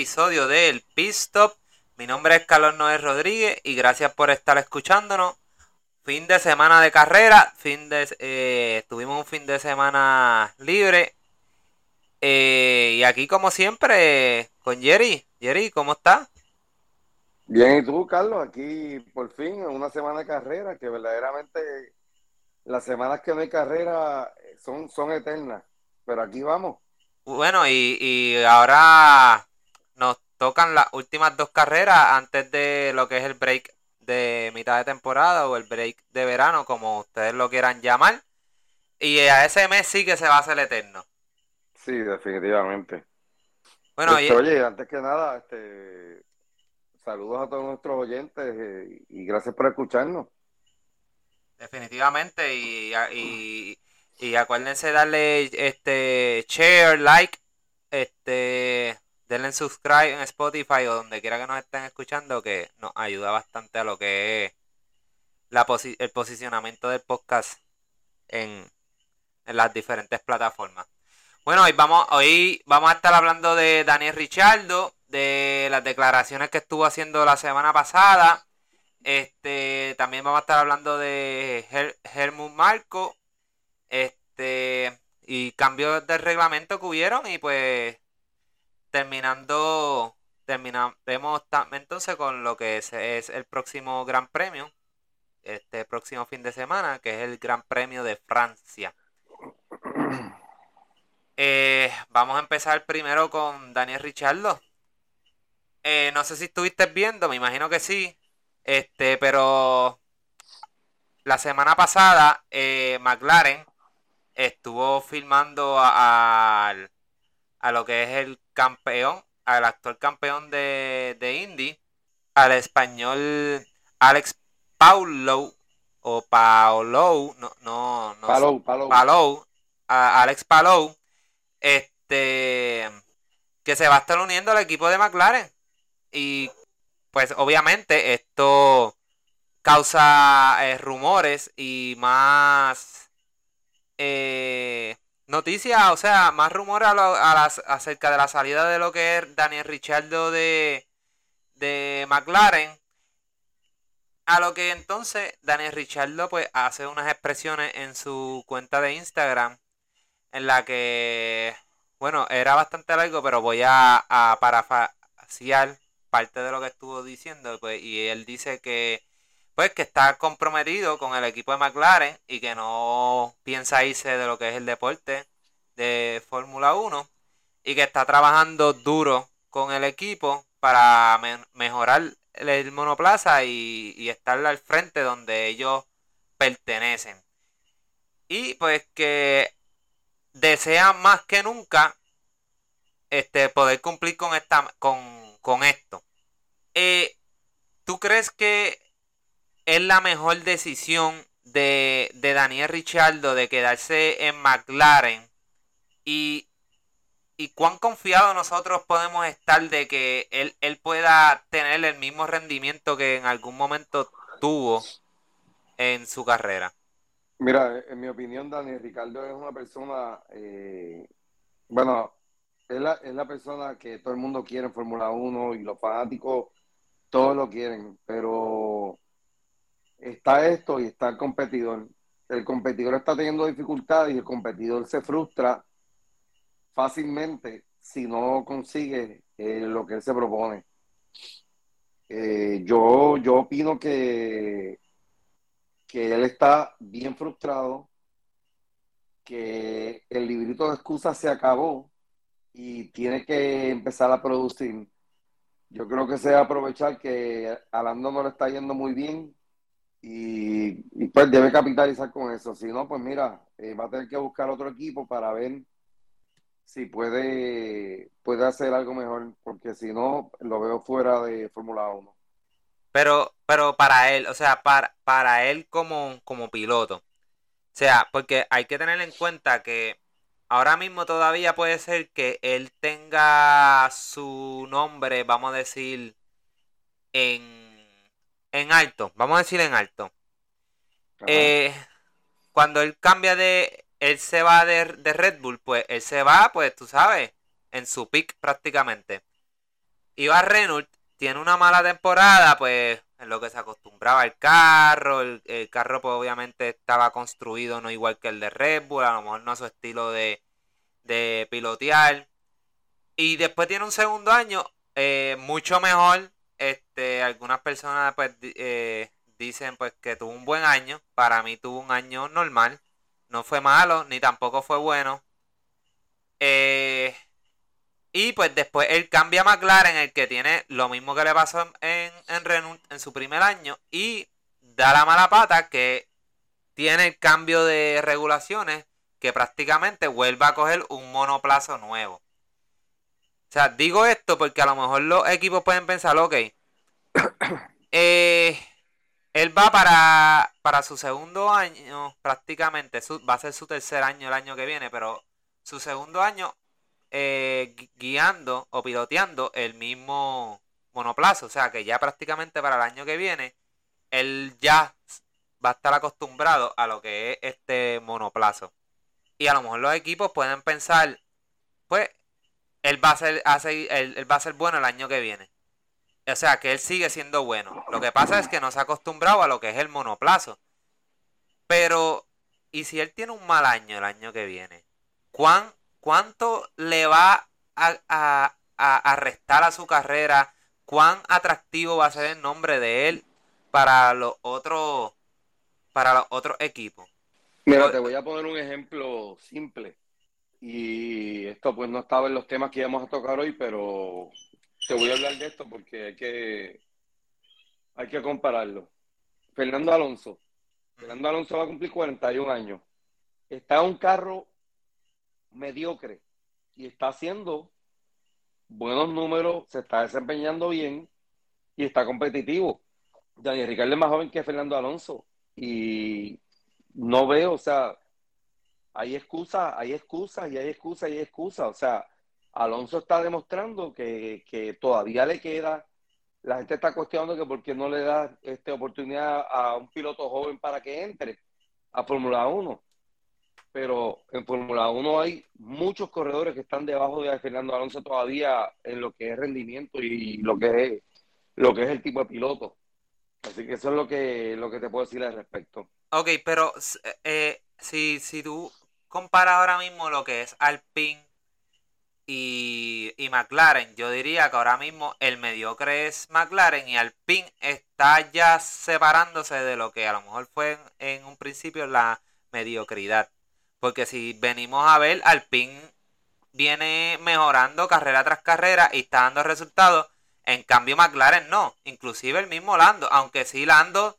episodio del Pit Stop. Mi nombre es Carlos Noé Rodríguez y gracias por estar escuchándonos. Fin de semana de carrera, fin de, eh, tuvimos un fin de semana libre. Eh, y aquí como siempre con Jerry. Jerry, ¿cómo estás? Bien, ¿y tú, Carlos? Aquí por fin, una semana de carrera, que verdaderamente las semanas que no hay carrera son, son eternas, pero aquí vamos. Bueno, y, ahora tocan las últimas dos carreras antes de lo que es el break de mitad de temporada o el break de verano, como ustedes lo quieran llamar. Y a ese mes sí que se va a hacer eterno. Sí, definitivamente. Bueno, este, oye, antes que nada, este, saludos a todos nuestros oyentes eh, y gracias por escucharnos. Definitivamente, y, y y acuérdense darle este share, like, este denle subscribe en Spotify o donde quiera que nos estén escuchando, que nos ayuda bastante a lo que es el posicionamiento del podcast en, las diferentes plataformas. Bueno, hoy vamos, hoy vamos a estar hablando de Daniel Richardo, de las declaraciones que estuvo haciendo la semana pasada. Este, también vamos a estar hablando de Her Marco, este, y cambios de reglamento que hubieron y pues terminando, terminaremos entonces con lo que es, el próximo Gran Premio, este próximo fin de semana, que es el Gran Premio de Francia. Eh, vamos a empezar primero con Daniel Richardo. Eh, no sé si estuviste viendo, me imagino que sí. Este, pero la semana pasada, eh, McLaren estuvo filmando a, lo que es el campeón, al actual campeón de, de Indy, al español Alex Paulo o Paolo, no, no, no Palou, Palou. a Alex Palou, este, que se va a estar uniendo al equipo de McLaren. Y pues obviamente esto causa eh, rumores y más eh, noticias, o sea, más rumores a acerca de la salida de lo que es Daniel Richardo de, de McLaren. A lo que entonces Daniel Richardo pues hace unas expresiones en su cuenta de Instagram en la que, bueno, era bastante largo, pero voy a, a parte de lo que estuvo diciendo. Pues, y él dice que pues que está comprometido con el equipo de McLaren y que no piensa irse de lo que es el deporte de Fórmula 1 y que está trabajando duro con el equipo para mejorar el monoplaza y, estar al frente donde ellos pertenecen. Y pues que desean más que nunca este, poder cumplir con, esta, con, esto. Eh, ¿Tú crees que es la mejor decisión de, Daniel Richardo de quedarse en McLaren y, cuán confiados nosotros podemos estar de que él, él pueda tener el mismo rendimiento que en algún momento tuvo en su carrera. Mira, en mi opinión, Daniel Ricardo es una persona, eh, bueno, es la, es la persona que todo el mundo quiere en Fórmula 1 y los fanáticos todos lo quieren, pero está esto y está el competidor. El competidor está teniendo dificultades y el competidor se frustra fácilmente si no consigue eh, lo que él se propone. Eh, yo, yo opino que, que él está bien frustrado, que el librito de excusas se acabó y tiene que empezar a producir. Yo creo que se va a aprovechar que a no le está yendo muy bien y, pues debe capitalizar con eso. Si no, pues mira, eh, va a tener que buscar otro equipo para ver si puede, puede hacer algo mejor, porque si no, lo veo fuera de Fórmula 1. Pero, pero para él, o sea, para, para él como, como piloto. O sea, porque hay que tener en cuenta que ahora mismo todavía puede ser que él tenga su nombre, vamos a decir, en en alto, vamos a decir en alto. Eh, cuando él cambia de, él se va de, Red Bull, pues él se va, pues tú sabes, en su pick prácticamente. Iba Renault, tiene una mala temporada, pues en lo que se acostumbraba el carro, el, carro pues obviamente estaba construido no igual que el de Red Bull, a lo mejor no a su estilo de, de pilotear. Y después tiene un segundo año eh, mucho mejor. Este, algunas personas pues eh, dicen pues que tuvo un buen año. Para mí tuvo un año normal. No fue malo, ni tampoco fue bueno. Eh, y pues después él cambia a McLaren, el que tiene lo mismo que le pasó en, en en su primer año. Y da la mala pata que tiene el cambio de regulaciones que prácticamente vuelva a coger un monoplazo nuevo. O sea, digo esto porque a lo mejor los equipos pueden pensar, ok, eh, él va para, para su segundo año, prácticamente, va a ser su tercer año el año que viene, pero su segundo año eh, guiando o piloteando el mismo monoplazo. O sea que ya prácticamente para el año que viene, él ya va a estar acostumbrado a lo que es este monoplazo. Y a lo mejor los equipos pueden pensar, pues, él va a ser, él va a ser bueno el año que viene. O sea, que él sigue siendo bueno. Lo que pasa es que no se ha acostumbrado a lo que es el monoplazo. Pero, ¿y si él tiene un mal año el año que viene? ¿Cuán, ¿Cuánto le va a, a, a, restar a su carrera? ¿Cuán atractivo va a ser el nombre de él para los otros para los otros equipos? Mira, te voy a poner un ejemplo simple. Y esto pues no estaba en los temas que íbamos a tocar hoy, pero te voy a hablar de esto porque hay que, hay que compararlo. Fernando Alonso. Fernando Alonso va a cumplir 41 años. Está en un carro mediocre y está haciendo buenos números, se está desempeñando bien y está competitivo. Daniel Ricardo es más joven que Fernando Alonso y no veo, o sea, hay excusas, hay excusas y hay excusas y hay excusas. O sea, Alonso está demostrando que, que, todavía le queda. La gente está cuestionando que por qué no le da esta oportunidad a un piloto joven para que entre a Fórmula 1. Pero en Fórmula 1 hay muchos corredores que están debajo de Fernando Alonso todavía en lo que es rendimiento y lo que es, lo que es el tipo de piloto. Así que eso es lo que, lo que te puedo decir al respecto. Ok, pero eh, si, si tú comparas ahora mismo lo que es Alpine y, y, McLaren, yo diría que ahora mismo el mediocre es McLaren y Alpine está ya separándose de lo que a lo mejor fue en, un principio la mediocridad. Porque si venimos a ver, Alpine viene mejorando carrera tras carrera y está dando resultados. En cambio, McLaren no. Inclusive el mismo Lando. Aunque sí, Lando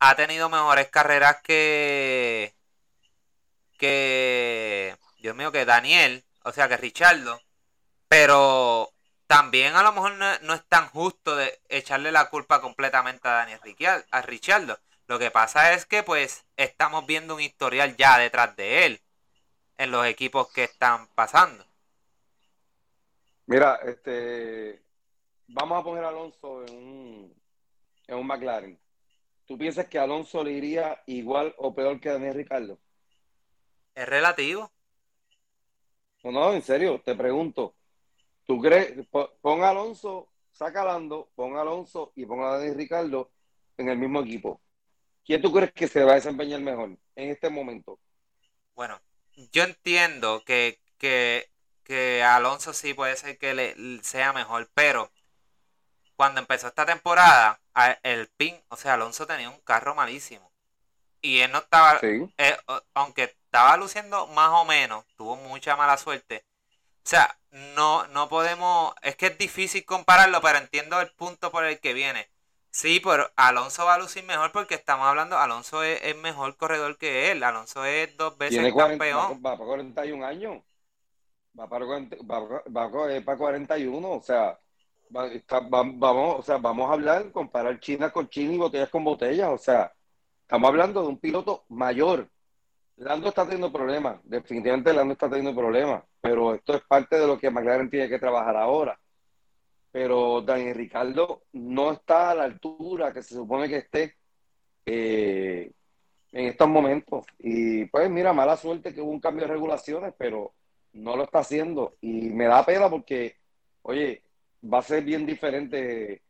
ha tenido mejores carreras que. Que. Dios mío, que Daniel. O sea, que Richardo. Pero también a lo mejor no, es tan justo de echarle la culpa completamente a Daniel a Richardo. Lo que pasa es que pues estamos viendo un historial ya detrás de él en los equipos que están pasando. Mira, este vamos a poner a Alonso en un, en un McLaren. ¿Tú piensas que Alonso le iría igual o peor que Daniel Ricardo? Es relativo. No, no, en serio, te pregunto. ¿Tú crees? Pon a Alonso, saca a Lando, pon a Alonso y pon a Daniel Ricardo en el mismo equipo. ¿Quién tú crees que se va a desempeñar mejor en este momento? Bueno, yo entiendo que, que, que Alonso sí puede ser que le sea mejor, pero cuando empezó esta temporada, el PIN, o sea, Alonso tenía un carro malísimo. Y él no estaba, eh, aunque estaba luciendo más o menos, tuvo mucha mala suerte. O sea, no, no podemos, es que es difícil compararlo, pero entiendo el punto por el que viene. Sí, pero Alonso va a lucir mejor porque estamos hablando, Alonso es, mejor corredor que él. Alonso es dos veces campeón. Va, para 41 años. Va para, va, va para 41, o sea, vamos, o sea, vamos a hablar, comparar China con China y botellas con botellas. O sea, estamos hablando de un piloto mayor. Lando está teniendo problemas, definitivamente Lando está teniendo problemas, pero esto es parte de lo que McLaren tiene que trabajar ahora. Pero Daniel Ricardo no está a la altura que se supone que esté eh, en estos momentos. Y pues mira, mala suerte que hubo un cambio de regulaciones, pero no lo está haciendo. Y me da pena porque, oye, va a ser bien diferente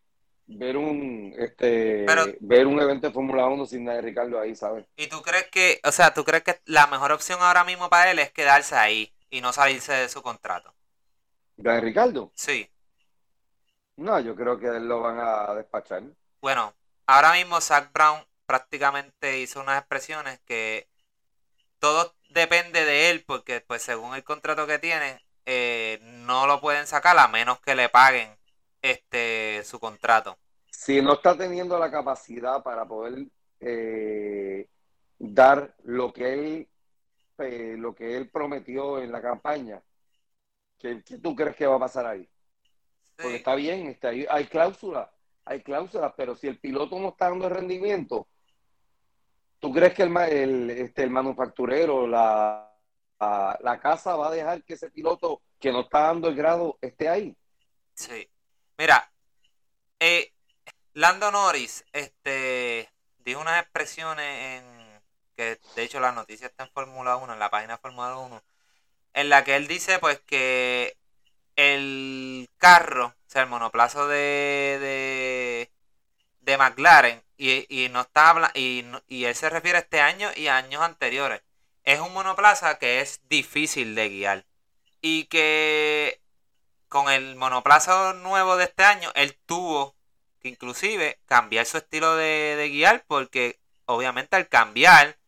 ver un este ver un evento de Fórmula 1 sin nada de Ricardo ahí, ¿sabes? ¿Y tú crees que, o sea, tú crees que la mejor opción ahora mismo para él es quedarse ahí y no salirse de su contrato? ¿De Ricardo? Sí. No, yo creo que él lo van a despachar. Bueno, ahora mismo Zach Brown prácticamente hizo unas expresiones que todo depende de él porque pues según el contrato que tiene eh, no lo pueden sacar a menos que le paguen este su contrato. Si no está teniendo la capacidad para poder eh, dar lo que él eh, lo que él prometió en la campaña, ¿qué, tú crees que va a pasar ahí? Porque está bien, está ahí, hay cláusulas, hay cláusulas, pero si el piloto no está dando rendimiento, ¿tú crees que el, el, este, el manufacturero, la, la casa va a dejar que ese piloto que no está dando el grado esté ahí? Sí. Mira, eh, Lando Norris este, dijo unas expresiones en que de hecho la noticia está en Fórmula 1, en la página Fórmula 1, en la que él dice pues que el carro, o sea, el monoplazo de, de, de McLaren, y, y no está y, y él se refiere a este año y a años anteriores, es un monoplaza que es difícil de guiar. Y que con el monoplazo nuevo de este año, él tuvo que inclusive cambiar su estilo de, guiar porque obviamente al cambiar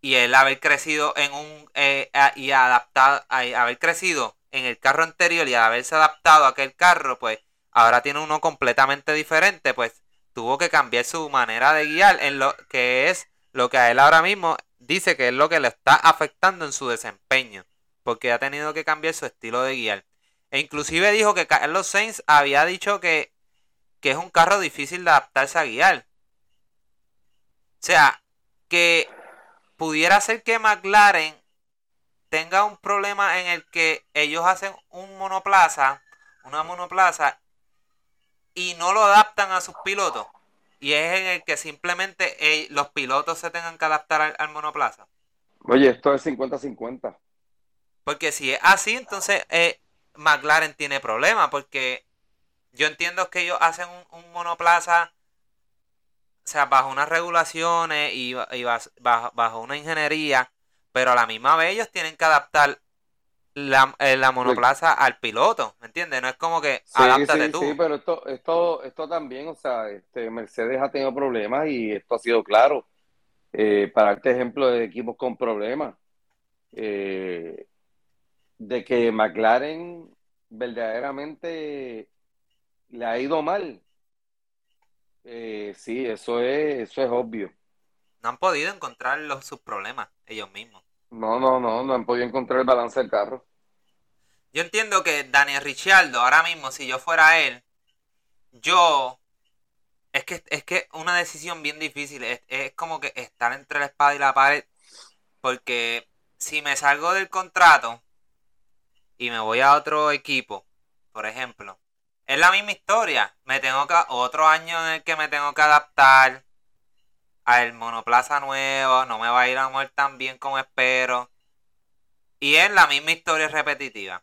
y él haber crecido en un eh, y adaptado haber crecido en el carro anterior y haberse adaptado a aquel carro pues ahora tiene uno completamente diferente pues tuvo que cambiar su manera de guiar en lo que es lo que a él ahora mismo dice que es lo que le está afectando en su desempeño porque ha tenido que cambiar su estilo de guiar e inclusive dijo que Carlos Sainz había dicho que, que es un carro difícil de adaptarse a guiar. O sea, que pudiera ser que McLaren tenga un problema en el que ellos hacen un monoplaza, una monoplaza, y no lo adaptan a sus pilotos. Y es en el que simplemente eh, los pilotos se tengan que adaptar al, monoplaza. Oye, esto es 50-50. Porque si es así, entonces eh, McLaren tiene problemas porque yo entiendo que ellos hacen un, monoplaza, o sea, bajo unas regulaciones y, bajo, una ingeniería, pero a la misma vez ellos tienen que adaptar la, eh, monoplaza al piloto, ¿me entiendes? No es como que sí, adáptate tú. Sí, pero esto, esto, esto también, o sea, este, Mercedes ha tenido problemas y esto ha sido claro. Eh, para este ejemplo de equipos con problemas. Eh, de que McLaren verdaderamente le ha ido mal. Eh, sí, eso es, eso es obvio. No han podido encontrar los, sus problemas ellos mismos. No, no, no, no han podido encontrar el balance del carro. Yo entiendo que Daniel Ricciardo, ahora mismo, si yo fuera él, yo. Es que es que una decisión bien difícil. Es, es como que estar entre la espada y la pared. Porque si me salgo del contrato, y me voy a otro equipo, por ejemplo, es la misma historia. Me tengo que otro año en el que me tengo que adaptar al monoplaza nuevo, no me va a ir a mover tan bien como espero. Y es la misma historia repetitiva.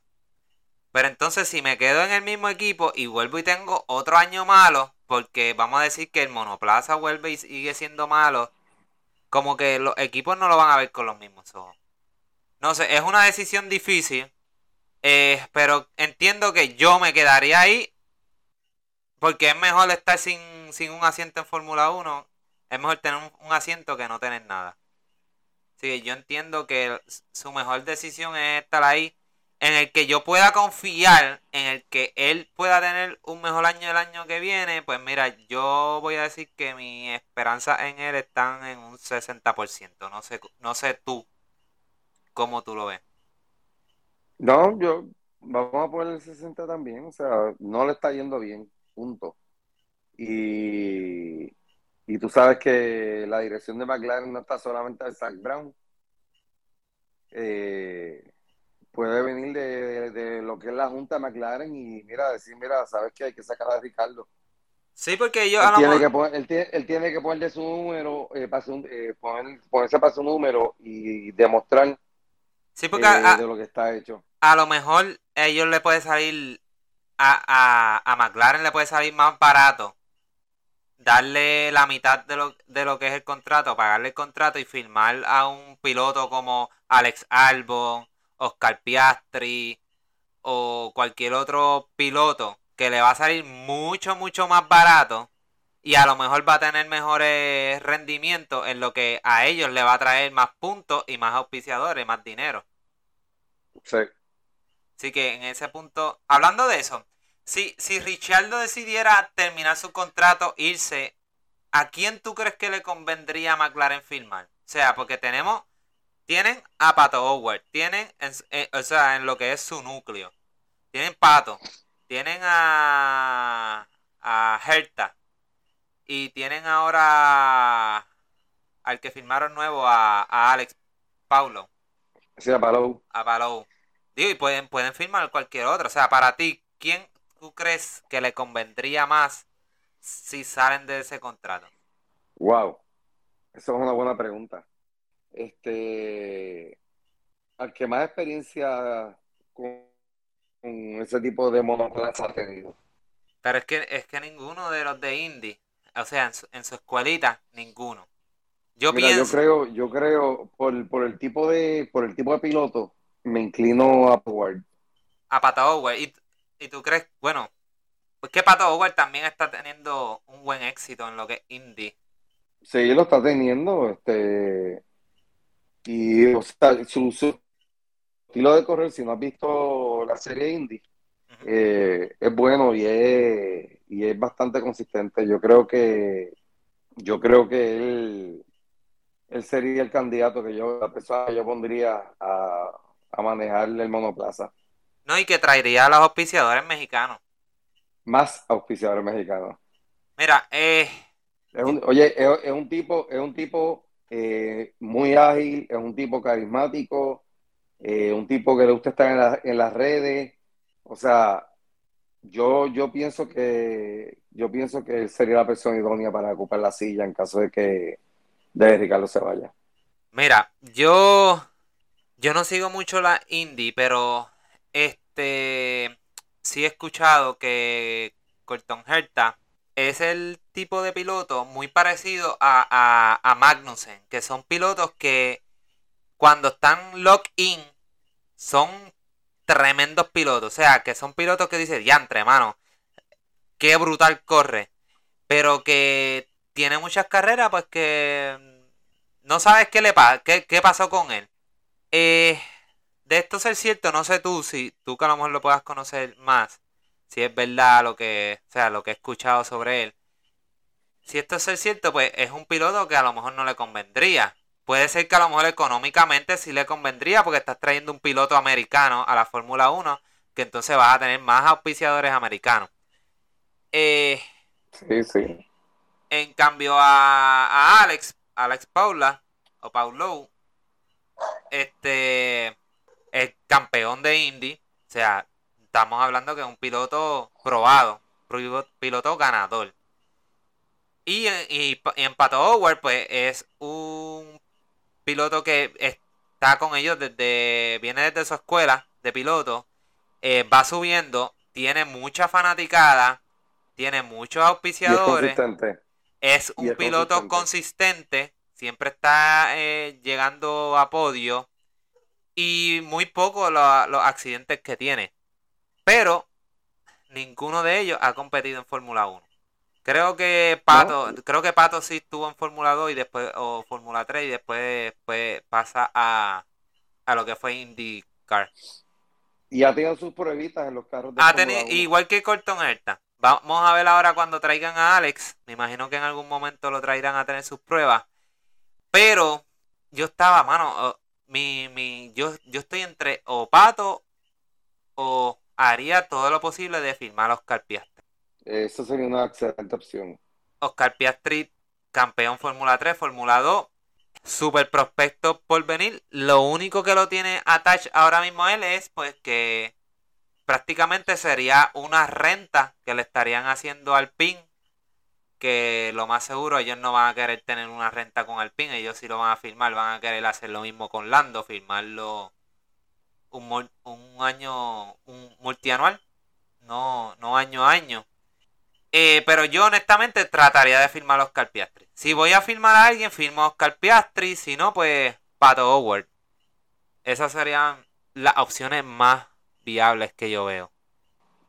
Pero entonces si me quedo en el mismo equipo y vuelvo y tengo otro año malo, porque vamos a decir que el monoplaza vuelve y sigue siendo malo, como que los equipos no lo van a ver con los mismos ojos. No sé, es una decisión difícil, eh, pero entiendo que yo me quedaría ahí porque es mejor estar sin, un asiento en Fórmula 1. Es mejor tener un, asiento que no tener nada. Sí, yo entiendo que su mejor decisión es estar ahí en el que yo pueda confiar en el que él pueda tener un mejor año el año que viene, pues mira, yo voy a decir que mi esperanza en él están en un 60%. No sé, no sé tú cómo tú lo ves. No, yo, vamos a poner el 60 también, o sea, no le está yendo bien, punto. Y, y tú sabes que la dirección de McLaren no está solamente de Zach Brown. Eh, puede venir de, lo que es la junta de McLaren y mira, decir, mira, sabes que hay que sacar a Ricardo. Sí, porque ellos él, tiene que poner, él, tiene, que ponerle su número, eh, para su, eh, ponerse para su número y demostrar Sí, porque a, de lo que está hecho. A lo mejor ellos le puede salir a, a, a McLaren le puede salir más barato darle la mitad de lo, de lo que es el contrato, pagarle el contrato y firmar a un piloto como Alex Albon, Oscar Piastri o cualquier otro piloto que le va a salir mucho, mucho más barato y a lo mejor va a tener mejores rendimientos en lo que a ellos le va a traer más puntos y más auspiciadores, más dinero. Sí. Así que en ese punto, hablando de eso, si, si Richardo decidiera terminar su contrato, irse, ¿a quién tú crees que le convendría a McLaren firmar? O sea, porque tenemos, tienen a Pato Howard, tienen, eh, o sea, en lo que es su núcleo, tienen Pato, tienen a, a Herta, y tienen ahora al que firmaron nuevo, a, a Alex Paulo. Sí, a Palou. A Palou. Digo, y pueden, pueden firmar cualquier otro. O sea, para ti, ¿quién tú crees que le convendría más si salen de ese contrato? Wow, esa es una buena pregunta. Este, al que más experiencia con, con ese tipo de monoplaza ha tenido. Pero es que, es que ninguno de los de Indy, o sea, en su, en su escuelita, ninguno. Yo Mira, pienso, yo creo, yo creo por, por el tipo de, por el tipo de piloto, me inclino a Howard. a Pato Howard. ¿Y, y tú crees, bueno, pues que Pato Howard también está teniendo un buen éxito en lo que es Indy. Sí, lo está teniendo, este, y o sea, su, su estilo de correr, si no has visto la serie Ujú. eh, es bueno y es, y es bastante consistente. Yo creo que, yo creo que él, él sería el candidato que yo, la persona que yo pondría a, a manejar el monoplaza. No, y que traería a los auspiciadores mexicanos. Más auspiciador mexicano. Mira, eh, Es un, oye, es, es un tipo, es un tipo eh, muy ágil, es un tipo carismático, eh, un tipo que le gusta estar en, la- en las redes. O sea, yo, yo pienso que yo pienso que él sería la persona idónea para ocupar la silla en caso de que de Ricardo se vaya. mira, yo yo no sigo mucho la indie, pero este sí he escuchado que Colton Herta es el tipo de piloto muy parecido a, Magnussen, que son pilotos que cuando están lock-in son tremendos pilotos. O sea, que son pilotos que dicen, diantre, mano, qué brutal corre. Pero que tiene muchas carreras, pues que no sabes qué le pasa, qué pasó con él. Eh, de esto ser cierto, no sé tú, si tú que a lo mejor lo puedas conocer más, si es verdad lo que, o sea, lo que he escuchado sobre él. Si esto es ser cierto, pues es un piloto que a lo mejor no le convendría. Puede ser que a lo mejor económicamente sí le convendría porque estás trayendo un piloto americano a la Fórmula 1, que entonces vas a tener más auspiciadores americanos. Eh, Sí, sí. en cambio a, a Alex, Alex Paula o Paulo, este es campeón de Indy, o sea, estamos hablando que es un piloto probado, piloto, ganador. Y, en- y, y en Pato Howard, pues es un piloto que está con ellos desde, viene desde su escuela de piloto, eh, va subiendo, tiene mucha fanaticada, tiene muchos Y es auspiciadores. Es un piloto consistente, siempre está eh, llegando a podio y muy poco lo- los accidentes que tiene. Pero ninguno de ellos ha competido en Fórmula 1. Creo que Pato, creo que Pato sí estuvo en Fórmula 2 y después o Fórmula 3 y después, después pasa a, a lo que fue IndyCar. Y ha tenido sus pruebitas en los carros de Ha tenido- 1. igual que Colton Herta. Vamos a ver ahora cuando traigan a Alex. Me imagino que en algún momento lo traerán a tener sus pruebas. Pero yo estaba, mano, mi, mi, yo, yo estoy entre o Pato o haría todo lo posible de firmar a Oscar Piastri. Eso sería una excelente opción. Oscar Piastri, campeón Fórmula 3, Fórmula 2, super prospecto por venir. Lo único que lo tiene attach ahora mismo a él es pues que prácticamente sería una renta que le estarían haciendo al PIN. Que lo más seguro ellos no van a querer tener una renta con Alpine, ellos sí lo van a firmar, van a querer hacer lo mismo con Lando, firmarlo un, un año, un multianual. no, no año a año. Eh, pero yo honestamente trataría de firmar a Oscar Piastri. Si voy a firmar a alguien, firmo a Oscar Piastri. Si no, pues Pato Howard. Esas serían las opciones más viables que yo veo.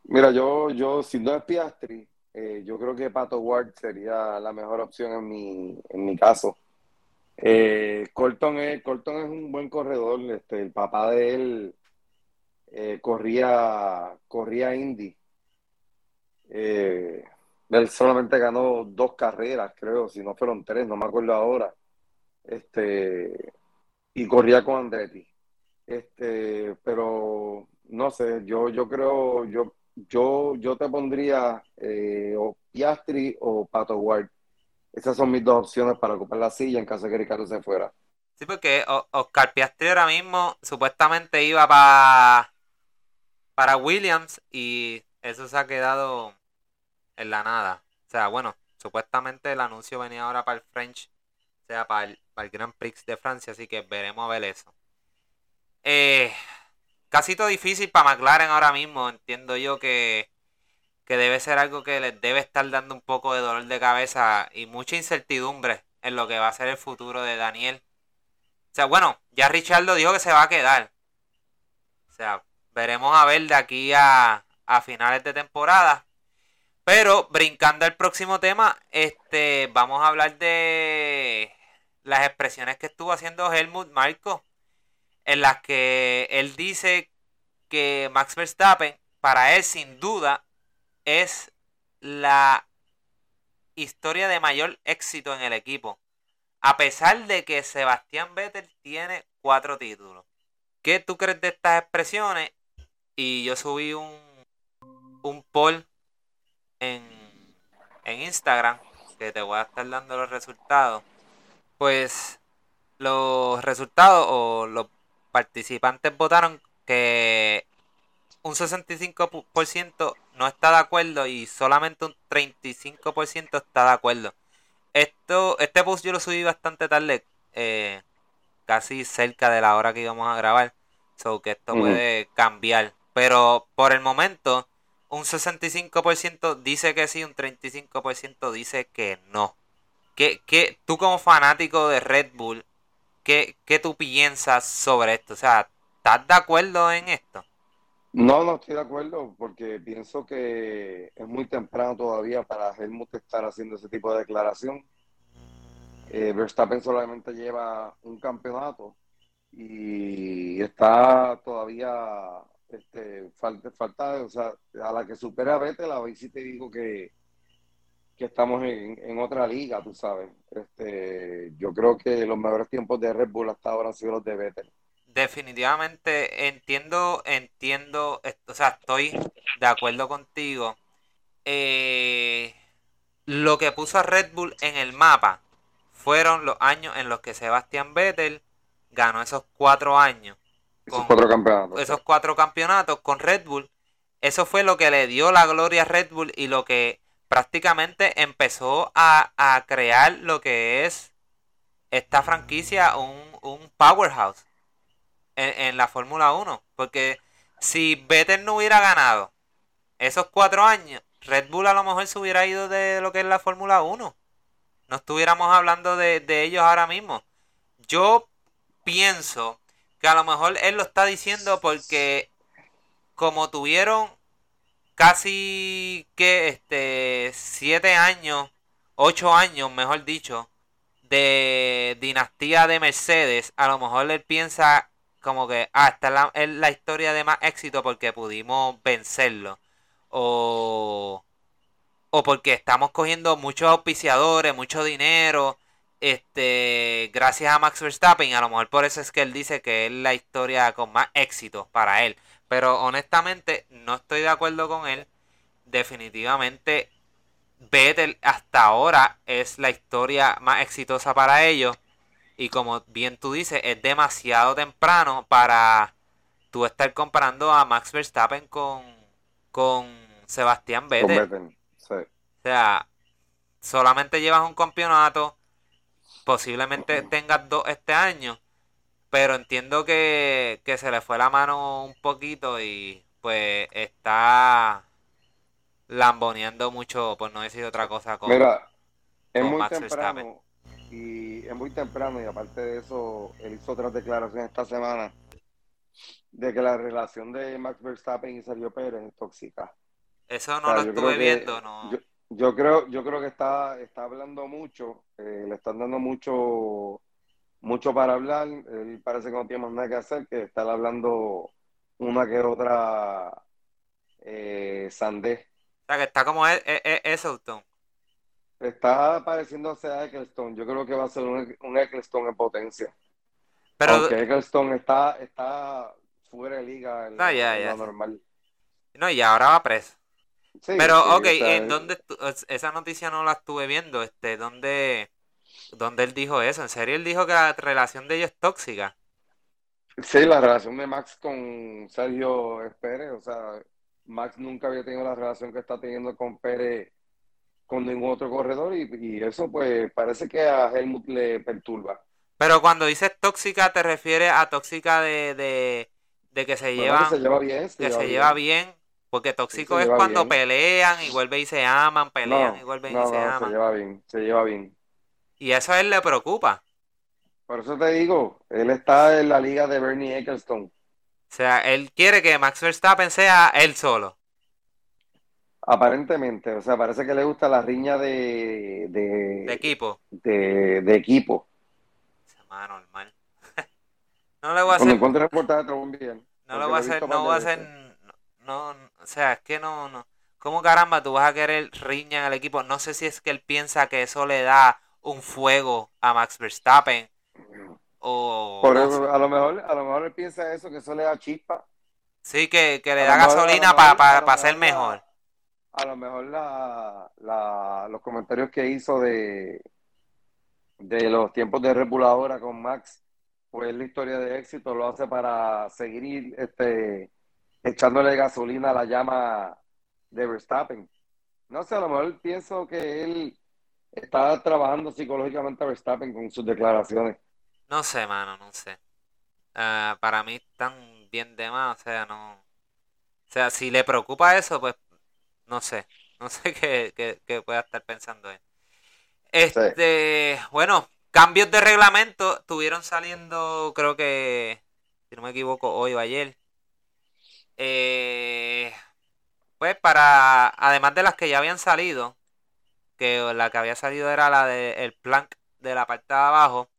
Mira, yo, yo si no es Piastri, eh, yo creo que Pato Ward sería la mejor opción en mi, en mi caso. Eh, Colton, es, Colton es un buen corredor. Este, el papá de él eh, corría, corría Indy. él solamente ganó dos carreras, creo, si no fueron tres, no me acuerdo ahora. Este, y corría con Andretti. Este, pero no sé, yo, yo creo, yo, yo, yo te pondría eh, o Piastri o Pato Ward. Esas son mis dos opciones para ocupar la silla en caso de que Ricardo se fuera. Sí, porque Oscar Piastri ahora mismo supuestamente iba para para Williams y eso se ha quedado en la nada. O sea, bueno, supuestamente el anuncio venía ahora para el French, o sea, para el, para el Grand Prix de Francia, así que veremos a ver eso. Eh, casi todo difícil para McLaren ahora mismo. Entiendo yo que, que debe ser algo que les debe estar dando un poco de dolor de cabeza y mucha incertidumbre en lo que va a ser el futuro de Daniel. O sea, bueno, ya Richardo dijo que se va a quedar. O sea, veremos a ver de aquí a, a finales de temporada. Pero brincando al próximo tema, este, vamos a hablar de las expresiones que estuvo haciendo Helmut Marco en las que él dice que Max Verstappen, para él sin duda, es la historia de mayor éxito en el equipo. A pesar de que Sebastián Vettel tiene cuatro títulos. ¿Qué tú crees de estas expresiones? Y yo subí un, un poll en, en Instagram que te voy a estar dando los resultados. Pues los resultados o los participantes votaron que un 65% no está de acuerdo y solamente un 35% está de acuerdo. Esto, este post yo lo subí bastante tarde, eh, casi cerca de la hora que íbamos a grabar, so que esto puede cambiar. Pero por el momento, un 65% dice que sí, un 35% dice que no. Que, que tú como fanático de Red Bull, ¿Qué, ¿Qué tú piensas sobre esto? O sea, ¿estás de acuerdo en esto? No, no estoy de acuerdo porque pienso que es muy temprano todavía para Helmut estar haciendo ese tipo de declaración. Eh, Verstappen solamente lleva un campeonato y está todavía este, falta, falta, o sea, a la que supera a Vettel, a ver si te digo que, que estamos en, otra liga, tú sabes. Este, yo creo que los mejores tiempos de Red Bull hasta ahora han sido los de Vettel. Definitivamente entiendo, entiendo, o sea, estoy de acuerdo contigo. Eh, lo que puso a Red Bull en el mapa fueron los años en los que Sebastián Vettel ganó esos cuatro años. Esos cuatro campeonatos. Esos cuatro campeonatos con Red Bull. Eso fue lo que le dio la gloria a Red Bull y lo que prácticamente empezó a, crear lo que es esta franquicia, un, un powerhouse en, la Fórmula 1. Porque si Vettel no hubiera ganado esos cuatro años, Red Bull a lo mejor se hubiera ido de lo que es la Fórmula 1. No estuviéramos hablando de, de ellos ahora mismo. Yo pienso que a lo mejor él lo está diciendo porque como tuvieron casi que este siete años, ocho años, mejor dicho, de dinastía de Mercedes, a lo mejor él piensa como que, ah, esta es la, historia de más éxito porque pudimos vencerlo. O, o porque estamos cogiendo muchos auspiciadores, mucho dinero, este, gracias a Max Verstappen. A lo mejor por eso es que él dice que es la historia con más éxito para él. Pero honestamente no estoy de acuerdo con él. Definitivamente Vettel hasta ahora es la historia más exitosa para ellos. Y como bien tú dices, es demasiado temprano para tú estar comparando a Max Verstappen con, con Sebastián Vettel. O sea, solamente llevas un campeonato, posiblemente tengas dos este año pero entiendo que, se le fue la mano un poquito y pues está lamboneando mucho, por no decir otra cosa, con, Mira, es con muy Max Verstappen. temprano y es muy temprano y aparte de eso, él hizo otras declaraciones esta semana de que la relación de Max Verstappen y Sergio Pérez es tóxica. Eso no O sea, lo estuve que- viendo, no. Yo, yo creo, yo creo que está, está hablando mucho, eh, le están dando mucho, mucho para hablar. Él parece que no tiene más nada que hacer que estar hablando una que otra eh, sandez. O sea, que está como Eccleston. Está pareciéndose a Eccleston. Yo creo que va a ser un, un Eccleston en potencia. Pero, Aunque Eccleston está, está fuera de liga en, No, ya, en ya. lo normal. no, y ahora va preso. Sí, Pero, sí, ok, ¿en dónde esa noticia no la estuve viendo? Este, ¿dónde, dónde él dijo eso? ¿En serio él dijo que la relación de ellos es tóxica? Sí, la relación de Max con Sergio Pérez, o sea, Max nunca había tenido la relación que está teniendo con Pérez con ningún otro corredor y, y eso pues parece que a Helmut le perturba. Pero cuando dices tóxica, ¿te refieres a tóxica de, de, de que se Bueno, llevan, que se lleva bien, se que lleva se bien. lleva bien? Porque tóxico se es lleva cuando bien. pelean y vuelven y se aman, pelean No, y vuelven no, y se no, se aman. lleva bien, se lleva bien. Y eso a él le preocupa. Por eso te digo, él está en la liga de Bernie Eccleston. O sea, él quiere que Max Verstappen sea él solo. Aparentemente, o sea, parece que le gusta la riña de, de, De equipo. de, de equipo. Se normal. No le voy a Cuando hacer, encuentre a enviar. no le voy a hacer, no voy a hacer, no, no, o sea, es que no, no. ¿Cómo caramba tú vas a querer riña en el equipo? No sé si es que él piensa que eso le da un fuego a Max Verstappen o Por eso, a lo mejor, a lo mejor él piensa eso, que eso le da chispa. sí que, que le da mejor- gasolina para a lo ser la- mejor. A lo mejor la, la- los comentarios que hizo de, de los tiempos de reguladora con Max, pues la historia de éxito lo hace para seguir este, echándole gasolina a la llama de Verstappen. No sé, a lo mejor pienso que él está trabajando psicológicamente a Verstappen con sus declaraciones. No sé, mano, no sé. Ah, para mí están bien de más, o sea, no. O sea, si le preocupa eso, pues no sé. No sé qué, qué- qué pueda estar pensando él. Este, bueno, cambios de reglamento estuvieron saliendo, creo que, si no me equivoco, hoy o ayer. Eh, pues para, además de las que ya habían salido, que la que había salido era la del plank de la parte de abajo.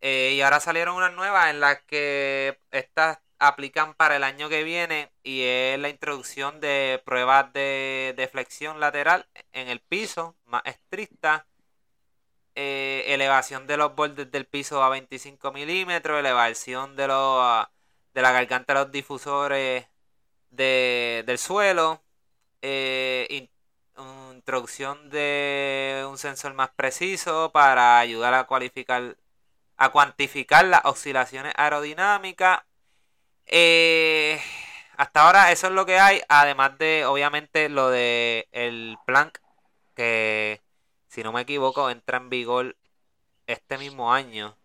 Eh, y ahora salieron unas nuevas en las que estas aplican para el año que viene y es la introducción de pruebas de, de flexión lateral en el piso, más estricta, eh, elevación de los bordes del piso a 25 milímetros, elevación de, los, de la garganta de los difusores de- del suelo, eh, introducción de un sensor más preciso para ayudar a cualificar a cuantificar las oscilaciones aerodinámicas. Eh, hasta ahora eso es lo que hay, además de obviamente lo de el plank que si no me equivoco entra en vigor este mismo año,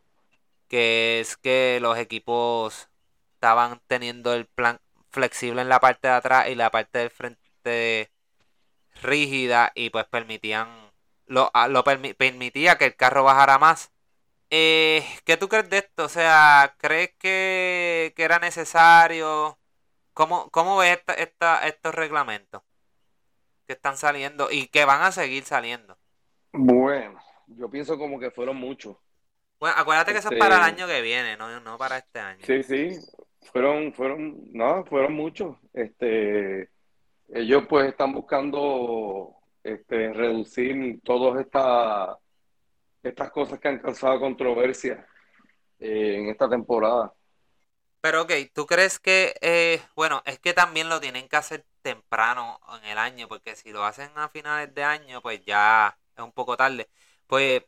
que es que los equipos estaban teniendo el plank flexible en la parte de atrás y la parte del frente rígida y pues permitían lo, lo permi- permitía que el carro bajara más. Eh, ¿qué tú crees de esto? O sea, ¿crees que, que era necesario? ¿Cómo, cómo ves esta, esta- estos reglamentos que están saliendo y que van a seguir saliendo? Bueno, yo pienso como que fueron muchos. Bueno, acuérdate que eso es Este- para el año que viene, no, no para este año. Sí, sí, fueron, fueron, no, fueron muchos. Este, ellos pues están buscando este, reducir todas estas estas cosas que han causado controversia eh, en esta temporada. Pero ok, ¿tú crees que, eh, bueno, es que también lo tienen que hacer temprano en el año, porque si lo hacen a finales de año, pues ya es un poco tarde. Pues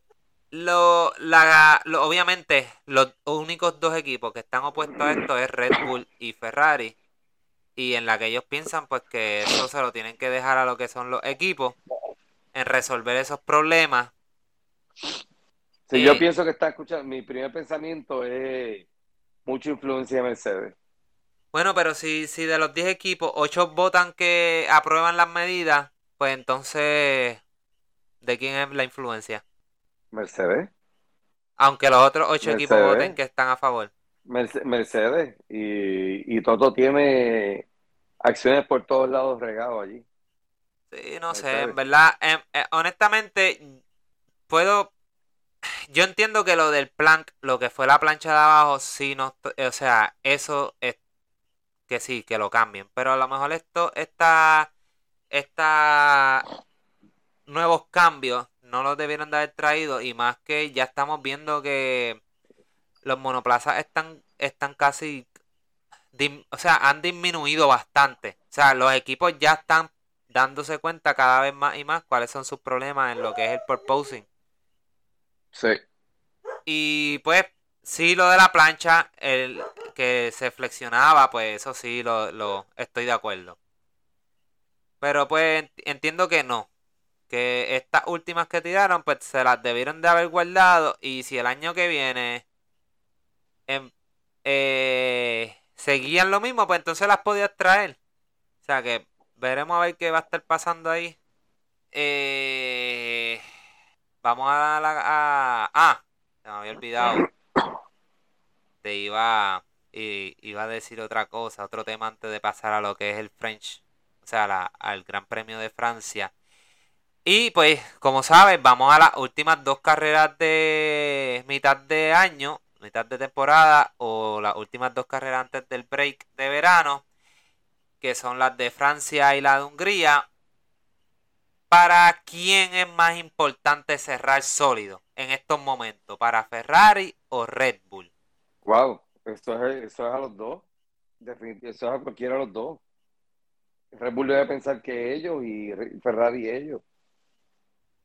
lo, la, obviamente los únicos dos equipos que están opuestos a esto es Red Bull y Ferrari. Y en la que ellos piensan pues que eso se lo tienen que dejar a lo que son los equipos en resolver esos problemas. Si Eh, yo pienso que está escuchando, mi primer pensamiento es mucha influencia de Mercedes. Bueno, pero si, si de los 10 equipos, 8 votan que aprueban las medidas, pues entonces, ¿de quién es la influencia? Mercedes. Aunque los otros 8 equipos voten que están a favor. Mercedes. Y, y Toto tiene acciones por todos lados regados allí. Sí, no sé, en verdad, em, eh, honestamente, puedo yo entiendo que lo del plank, lo que fue la plancha de abajo, sí, no, o sea, eso es que sí, que lo cambien. Pero a lo mejor esto, esta, esta nuevos cambios no los debieron de haber traído y más que ya estamos viendo que los monoplazas están, están casi, o sea, han disminuido bastante. O sea, los equipos ya están dándose cuenta cada vez más y más cuáles son sus problemas en lo que es el purposing. Sí. Y pues, sí, lo de la plancha, el que se flexionaba, pues eso sí, lo, lo estoy de acuerdo. Pero pues entiendo que no. Que estas últimas que tiraron, pues se las debieron de haber guardado. Y si el año que viene em, eh, seguían lo mismo, pues entonces las podías traer. O sea que veremos a ver qué va a estar pasando ahí. Eh, Vamos a la. A, ah, me había olvidado. Te iba. iba a decir otra cosa, otro tema antes de pasar a lo que es el French. O sea, al Gran Premio de Francia. Y pues, como sabes, vamos a las últimas dos carreras de mitad de año, mitad de temporada, o las últimas dos carreras antes del break de verano, que son las de Francia y la de Hungría. ¿Para quién es más importante cerrar sólido en estos momentos? ¿Para Ferrari o Red Bull? Wow, eso es, eso es a los dos. Definitivamente, eso es a cualquiera de los dos. Red Bull debe pensar que ellos y Ferrari ellos.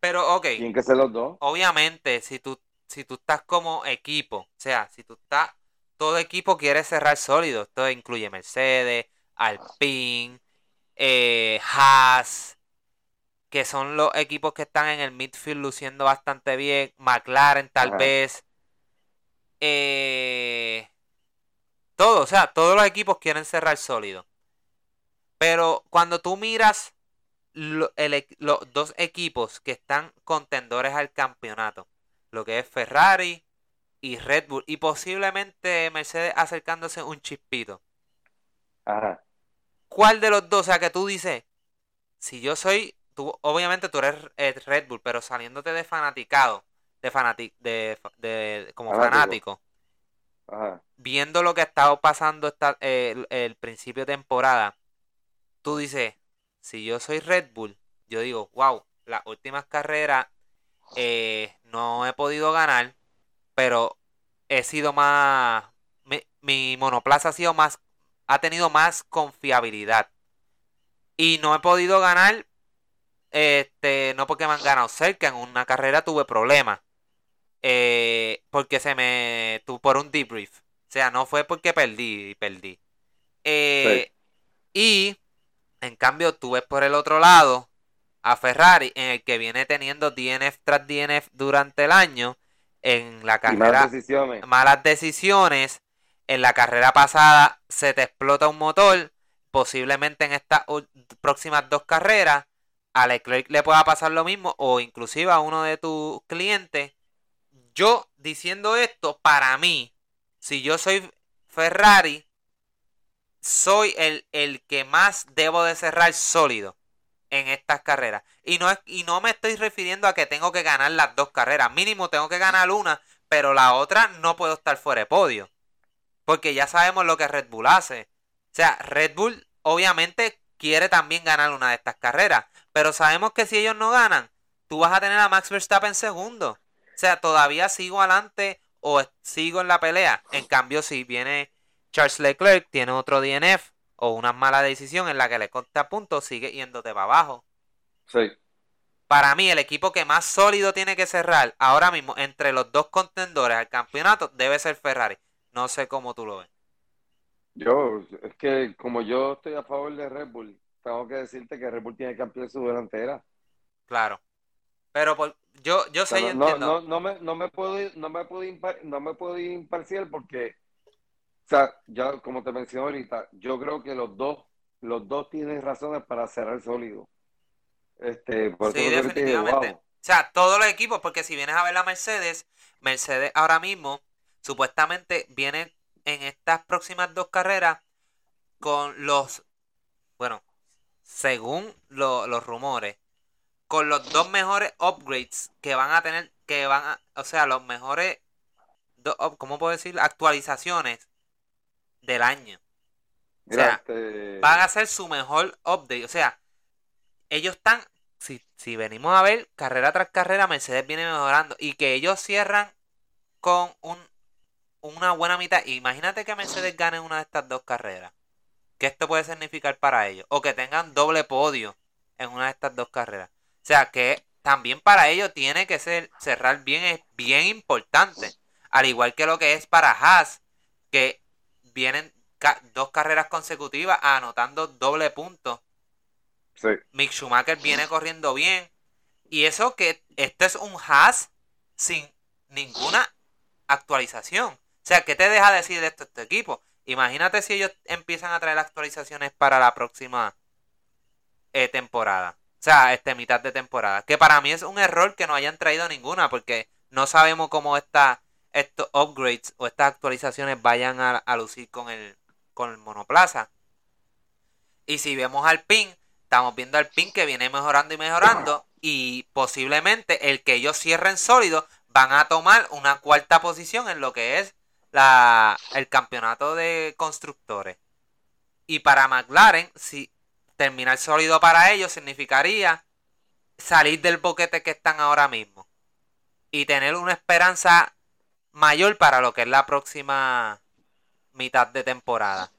Pero, ok. Tienen que ser los dos. Obviamente, si tú, si tú estás como equipo, o sea, si tú estás, todo equipo quiere cerrar sólido. Esto incluye Mercedes, Alpine, eh, Haas, que son los equipos que están en el midfield luciendo bastante bien. McLaren tal vez. Eh, todo, o sea, todos los equipos quieren cerrar sólido. Pero cuando tú miras los dos equipos que están contendores al campeonato, lo que es Ferrari y Red Bull, y posiblemente Mercedes acercándose un chispito. Ajá. ¿Cuál de los dos? O sea, que tú dices, si yo soy tú, obviamente tú eres eh, Red Bull, pero saliéndote de fanaticado, de fanatic, de, como fanático, viendo lo que ha estado pasando esta, el, principio de temporada, tú dices, si yo soy Red Bull, yo digo, wow, las últimas carreras eh, no he podido ganar, pero he sido más, mi, mi monoplaza ha sido más, ha tenido más confiabilidad. Y no he podido ganar este, no porque me han ganado cerca, en una carrera tuve problemas. Eh, porque se me. Tu, por un debrief. O sea, no fue porque perdí, perdí. Eh, y en cambio, tú ves por el otro lado a Ferrari, en el que viene teniendo DNF tras DNF durante el año. En la carrera. Malas decisiones. Malas decisiones. En la carrera pasada se te explota un motor. Posiblemente en estas próximas dos carreras a Leclerc le pueda pasar lo mismo o inclusive a uno de tus clientes. Yo diciendo esto, para mí, si yo soy Ferrari, soy el, el que más debo de cerrar sólido en estas carreras. Y no, es, y no me estoy refiriendo a que tengo que ganar las dos carreras. Mínimo tengo que ganar una, pero la otra no puedo estar fuera de podio. Porque ya sabemos lo que Red Bull hace. O sea, Red Bull obviamente quiere también ganar una de estas carreras. Pero sabemos que si ellos no ganan, tú vas a tener a Max Verstappen segundo. O sea, todavía sigo adelante o sigo en la pelea. En cambio, si viene Charles Leclerc, tiene otro DNF o una mala decisión en la que le consta puntos, sigue yéndote para abajo. Sí. Para mí, el equipo que más sólido tiene que cerrar ahora mismo entre los dos contendores al campeonato debe ser Ferrari. No sé cómo tú lo ves. Yo, es que como yo estoy a favor de Red Bull, tengo que decirte que Red Bull tiene que ampliar su delantera. Claro. Pero por, yo, yo sé, no, no, no, me, no me puedo no me puedo no me puedo ir imparcial porque sea, ya como te mencioné ahorita, yo creo que los dos, los dos tienen razones para cerrar sólido. Este, por Sí, eso definitivamente. wow. O sea, todos los equipos, porque si vienes a ver la Mercedes, Mercedes ahora mismo supuestamente viene en estas próximas dos carreras con los, bueno, según lo- los rumores, con los dos mejores upgrades que van a tener, que van a, o sea, los mejores, do- ¿cómo puedo decir? Actualizaciones del año. Mira, O sea, este, Van a hacer su mejor update. O sea, ellos están, si, si venimos a ver, carrera tras carrera, Mercedes viene mejorando. Y que ellos cierran con un, una buena mitad. Imagínate que Mercedes gane una de estas dos carreras. ¿Qué esto puede significar para ellos? O que tengan doble podio en una de estas dos carreras. O sea, que también para ellos tiene que ser cerrar bien, es bien importante. Al igual que lo que es para Haas, que vienen ca- dos carreras consecutivas anotando doble punto. sí, Mick Schumacher viene corriendo bien. Y eso que este es un Haas sin ninguna actualización. O sea, ¿qué te deja decir de esto este equipo? Imagínate si ellos empiezan a traer actualizaciones para la próxima eh, temporada. O sea, este mitad de temporada. Que para mí es un error que no hayan traído ninguna, porque no sabemos cómo esta, estos upgrades o estas actualizaciones vayan a, lucir con el, con el monoplaza. Y si vemos al PIN, estamos viendo al PIN que viene mejorando y mejorando. Y posiblemente el que ellos cierren sólido van a tomar una cuarta posición en lo que es la, el campeonato de constructores. Y para McLaren, si terminar sólido para ellos significaría salir del boquete que están ahora mismo. Y tener una esperanza mayor para lo que es la próxima mitad de temporada.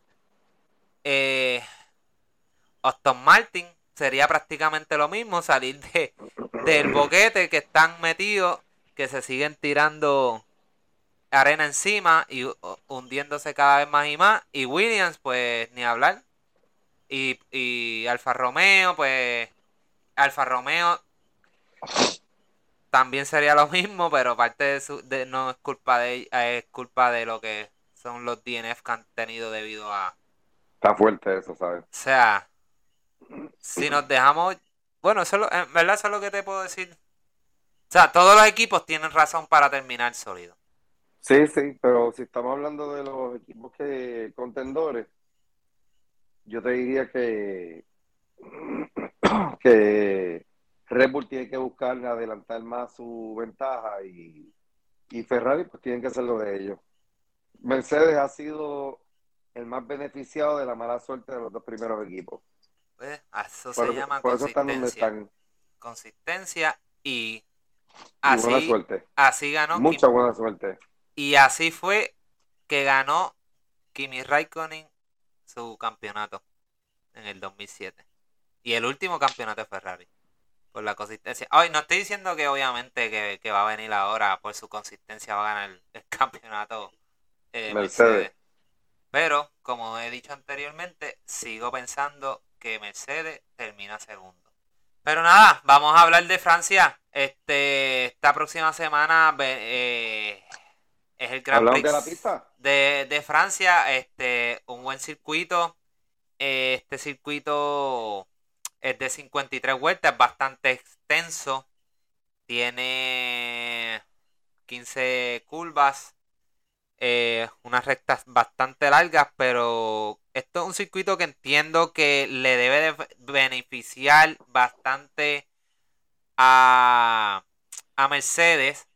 Eh, Martin sería prácticamente lo mismo, salir de, del boquete que están metidos, que se siguen tirando arena encima y hu- hundiéndose cada vez más y más. Y Williams, pues ni hablar. Y, y Alfa Romeo, pues Alfa Romeo también sería lo mismo, pero parte de su, de, no es culpa de ella, es culpa de lo que son los DNF que han tenido debido a, está fuerte eso, ¿sabes? o sea, si nos dejamos, bueno, eso es lo- en verdad eso es lo que te puedo decir. O sea, todos los equipos tienen razón para terminar sólido. Sí, sí, pero si estamos hablando de los equipos que contendores, yo te diría que, que Red Bull tiene que buscar adelantar más su ventaja y, y Ferrari pues tienen que hacer lo de ellos. Mercedes ha sido el más beneficiado de la mala suerte de los dos primeros equipos. Pues, eso Por, se llama por eso están donde consistencia. están. Consistencia y Y buena así, suerte. así ganó Kim- Mucha buena suerte. y así fue que ganó Kimi Raikkonen su campeonato en el 2007. Y el último campeonato de Ferrari. Por la consistencia. Ay, no estoy diciendo que obviamente que, que va a venir ahora por su consistencia va a ganar el, campeonato eh, Mercedes. Mercedes. Pero, como he dicho anteriormente, sigo pensando que Mercedes termina segundo. Pero nada, vamos a hablar de Francia. Este, esta próxima semana eh, es el ¿Hablamos Prix de la pista? de, de Francia. Este, un buen circuito. Este circuito es de 53 vueltas, bastante extenso. Tiene 15 curvas, eh, unas rectas bastante largas, pero esto es un circuito que entiendo que le debe de beneficiar bastante a, a Mercedes,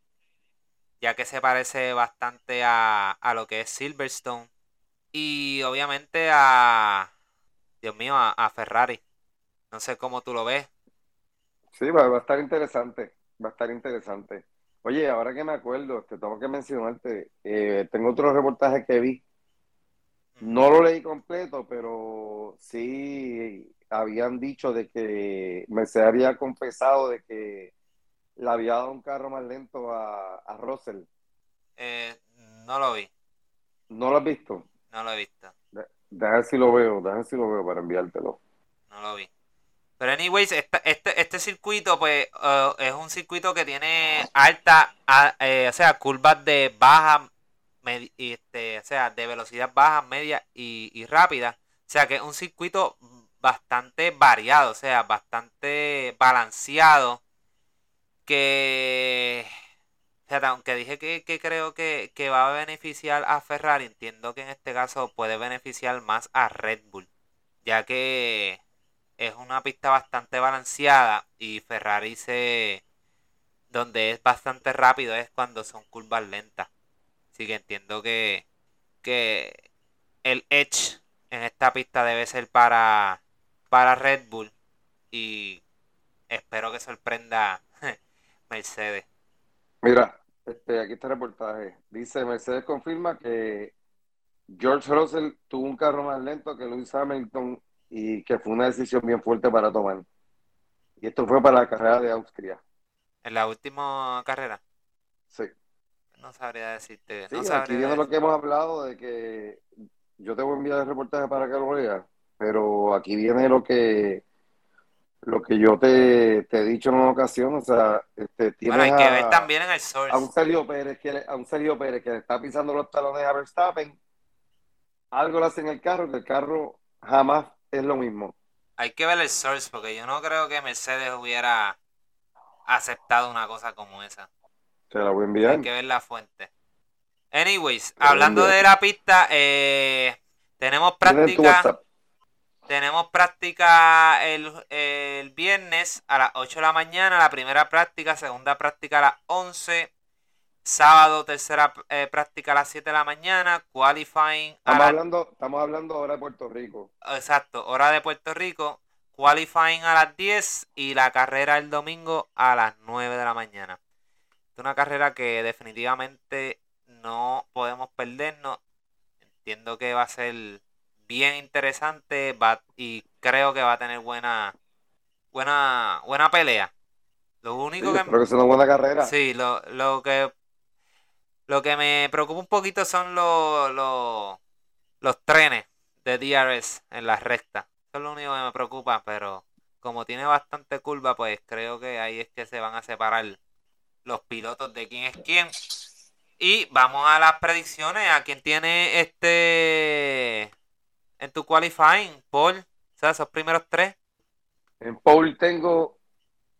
ya que se parece bastante a, a lo que es Silverstone. Y obviamente a, Dios mío, a, a Ferrari. No sé cómo tú lo ves. Sí, va, va a estar interesante, va a estar interesante. Oye, ahora que me acuerdo, te tengo que mencionarte, eh, tengo otro reportaje que vi, no lo leí completo, pero sí habían dicho de que Mercedes había confesado de que le había dado un carro más lento a, a Russell. Eh, no lo vi, ¿No lo has visto? no lo he visto, Déjame ver si lo veo, déjame si lo veo para enviártelo. no lo vi. Pero anyways, este, este circuito pues eh, es un circuito que tiene alta, eh, o sea, curvas de baja este, o sea, de velocidad baja, media y, y rápida. O sea que es un circuito bastante variado, o sea, bastante balanceado. Que, aunque dije que, creo que, que, va a beneficiar a Ferrari, entiendo que en este caso puede beneficiar más a Red Bull, ya que es una pista bastante balanceada y Ferrari se donde es bastante rápido es cuando son curvas lentas. Así que entiendo que, que el edge en esta pista debe ser para, para Red Bull y espero que sorprenda Mercedes. Mira, este, aquí está el reportaje. Dice, Mercedes confirma que George Russell tuvo un carro más lento que Lewis Hamilton y que fue una decisión bien fuerte para tomar. Y esto fue para la carrera de Austria. ¿En la última carrera? Sí. No sabría decirte. Sí, aquí viene lo que hemos hablado de que yo te voy a enviar el reportaje para que lo veas, pero aquí viene lo que lo que yo te, he dicho en una ocasión, o sea, este, bueno, hay que ver también en el source. A un Sergio Pérez que a un Sergio Pérez que le está pisando los talones a Verstappen, algo le hace en el carro que el carro jamás es lo mismo. Hay que ver el source porque yo no creo que Mercedes hubiera aceptado una cosa como esa. Te la voy a enviar. Hay que ver la fuente. Anyways, hablando de la pista, eh, tenemos práctica. Tenemos práctica el, el, viernes a las 8 de la mañana, la primera práctica, segunda práctica a las 11, sábado tercera eh, práctica a las 7 de la mañana, qualifying. Estamos, hablando, estamos hablando hora de Puerto Rico. Exacto, hora de Puerto Rico, qualifying a las 10 y la carrera el domingo a las 9 de la mañana. Es una carrera que definitivamente no podemos perdernos. Entiendo que va a ser bien interesante va, y creo que va a tener buena buena buena pelea. Lo único que creo que es una buena carrera. Sí, lo, lo que lo que me preocupa un poquito son los, los, trenes de DRS en la recta. Eso es lo único que me preocupa, pero como tiene bastante curva, pues creo que ahí es que se van a separar los pilotos de quién es quién. Y vamos a las predicciones. ¿A quién tiene este en tu qualifying, Paul? O sea, esos primeros tres. En Paul tengo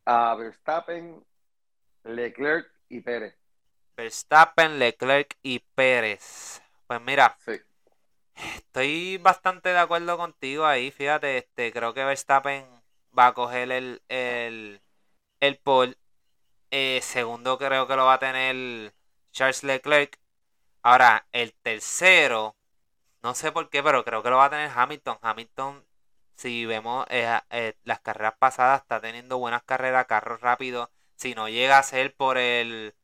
a Verstappen, Leclerc y Pérez. Verstappen, Leclerc y Pérez. Pues mira, estoy bastante de acuerdo contigo ahí. Fíjate, este, creo que Verstappen va a coger el, el, el pole. Eh, segundo creo que lo va a tener Charles Leclerc. Ahora, el tercero, no sé por qué, pero creo que lo va a tener Hamilton. Hamilton, si vemos eh, eh, las carreras pasadas, está teniendo buenas carreras, carros rápidos. Si no llega a ser por el.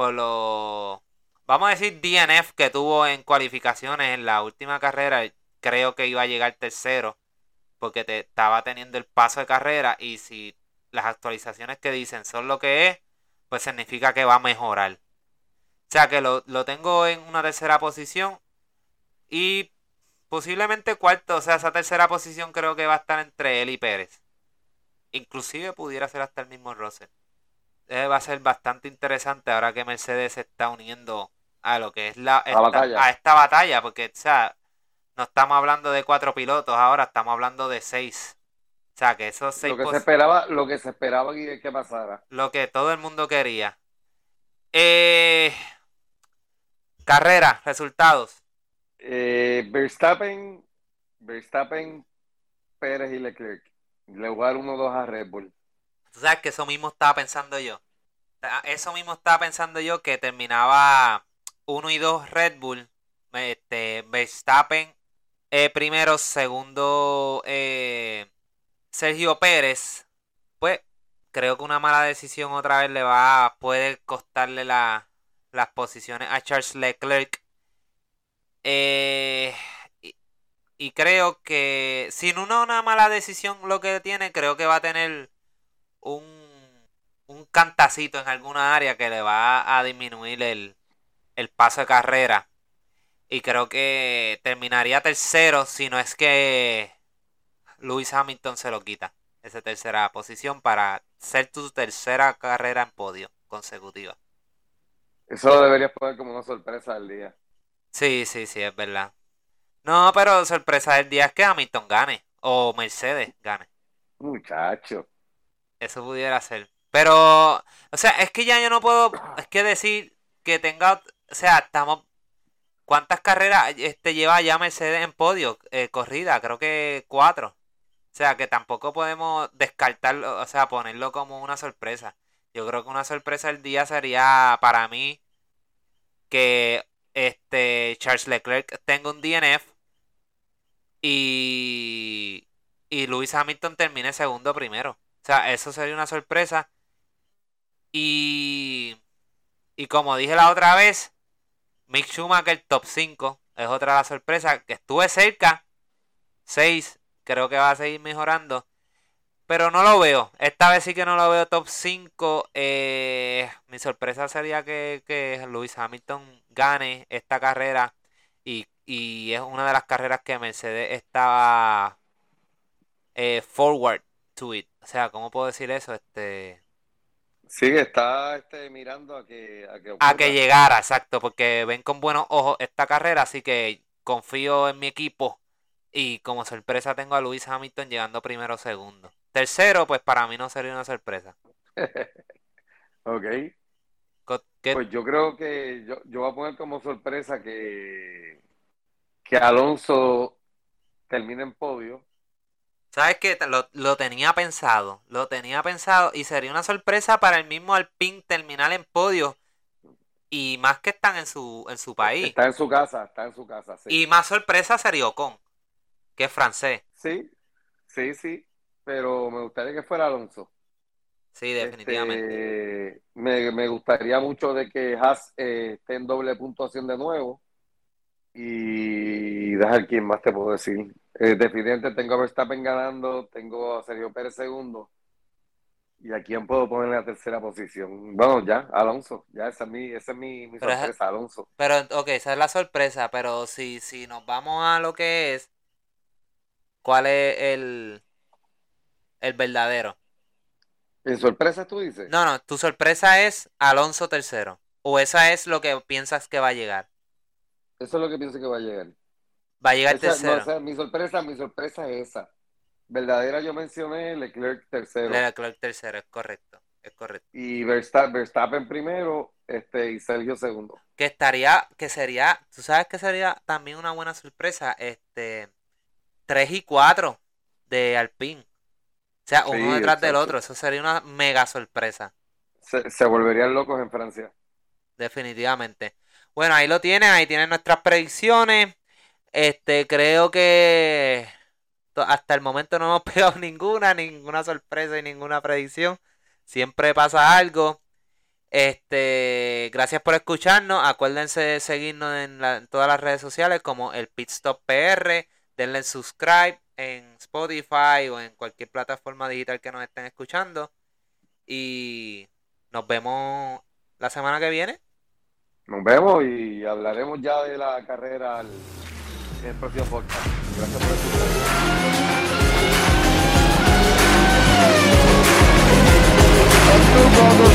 Por lo. Vamos a decir DNF que tuvo en cualificaciones en la última carrera, creo que iba a llegar tercero. Porque te, estaba teniendo el paso de carrera. Y si las actualizaciones que dicen son lo que es, pues significa que va a mejorar. O sea que lo, tengo en una tercera posición. Y posiblemente cuarto. O sea, esa tercera posición creo que va a estar entre él y Pérez. Inclusive pudiera ser hasta el mismo Russell. Eh, va a ser bastante interesante ahora que Mercedes se está uniendo a lo que es la, a esta batalla. Porque, o sea, no estamos hablando de cuatro pilotos ahora, estamos hablando de seis. O sea, que esos seis... Lo que se esperaba, lo que se esperaba que, que pasara. Lo que todo el mundo quería. Eh, Carrera, resultados. Eh, Verstappen, Verstappen, Pérez y Leclerc. Le jugaron 1-2 a Red Bull. Tú sabes que eso mismo estaba pensando yo. Eso mismo estaba pensando yo que terminaba 1 y 2 Red Bull. Este, Verstappen eh, primero, segundo eh, Sergio Pérez. Pues creo que una mala decisión otra vez le va a puede costarle la, las posiciones a Charles Leclerc. Eh, y, creo que sin una, una, mala decisión lo que tiene, creo que va a tener un, un cantacito en alguna área que le va a disminuir el, el paso de carrera. Y creo que terminaría tercero si no es que Lewis Hamilton se lo quita. Esa tercera posición para ser tu tercera carrera en podio consecutiva. Eso lo deberías poner como una sorpresa del día. Sí, sí, sí, es verdad. No, pero sorpresa del día es que Hamilton gane. O Mercedes gane. Muchacho. Eso pudiera ser. Pero, o sea, es que ya yo no puedo, es que decir que tenga, o sea, estamos, ¿cuántas carreras este lleva ya Mercedes en podio? Eh, corrida, creo que cuatro. O sea, que tampoco podemos descartarlo, o sea, ponerlo como una sorpresa. Yo creo que una sorpresa del día sería para mí que este Charles Leclerc tenga un DNF y, y Lewis Hamilton termine segundo primero. O sea, eso sería una sorpresa. Y, y como dije la otra vez, Mick Schumacher top 5 es otra la sorpresa. Que estuve cerca. 6. Creo que va a seguir mejorando. Pero no lo veo. Esta vez sí que no lo veo top 5. Eh, mi sorpresa sería que, que Lewis Hamilton gane esta carrera. Y, y, es una de las carreras que Mercedes estaba eh, forward to it. O sea, ¿cómo puedo decir eso? Este Sí, está este, mirando a que, a que, llegara, exacto, porque ven con buenos ojos esta carrera, así que confío en mi equipo y como sorpresa tengo a Luis Hamilton llegando primero o segundo. Tercero, pues para mí no sería una sorpresa. ok. Pues yo creo que yo, yo voy a poner como sorpresa que, que Alonso termine en podio ¿Sabes qué? Lo, tenía pensado, lo tenía pensado y sería una sorpresa para el mismo Alpine terminar en podio. Y más que están en su, en su país. Está en su casa, está en su casa, sí. Y más sorpresa sería Ocon, que es francés. Sí, sí, sí, pero me gustaría que fuera Alonso. Sí, definitivamente. Este, me, gustaría mucho de que Haas eh, esté en doble puntuación de nuevo. Y dejar quién más te puedo decir. Eh, definitivamente tengo a Verstappen ganando, tengo a Sergio Pérez segundo. ¿Y a quién puedo poner en la tercera posición? Bueno, ya, Alonso. Ya esa es mi, esa es mi, sorpresa, Alonso. Pero, ok, esa es la sorpresa, pero si, si nos vamos a lo que es, ¿cuál es el, el verdadero? ¿En sorpresa tú dices? No, no, tu sorpresa es Alonso tercero. ¿O esa es lo que piensas que va a llegar? Eso es lo que pienso que va a llegar. Va a llegar tercero. mi sorpresa, mi sorpresa es esa. Verdadera yo mencioné Leclerc tercero. Leclerc tercero, es correcto. Es correcto. Y Verstappen, primero, este, y Sergio segundo. Que estaría, que sería, tú sabes que sería también una buena sorpresa, este, 3 y 4 de Alpine. O sea, uno detrás del otro, eso sería una mega sorpresa. Se, se volverían locos en Francia. Definitivamente. Bueno, ahí lo tienen, ahí tienen nuestras predicciones. Este, creo que hasta el momento no hemos pegado ninguna, ninguna sorpresa y ninguna predicción. Siempre pasa algo. Este, gracias por escucharnos. Acuérdense de seguirnos en, en todas las redes sociales como el Pitstop PR. Denle subscribe en Spotify o en cualquier plataforma digital que nos estén escuchando. Y nos vemos la semana que viene. Nos vemos y hablaremos ya de la carrera en el próximo podcast. Gracias por escuchar.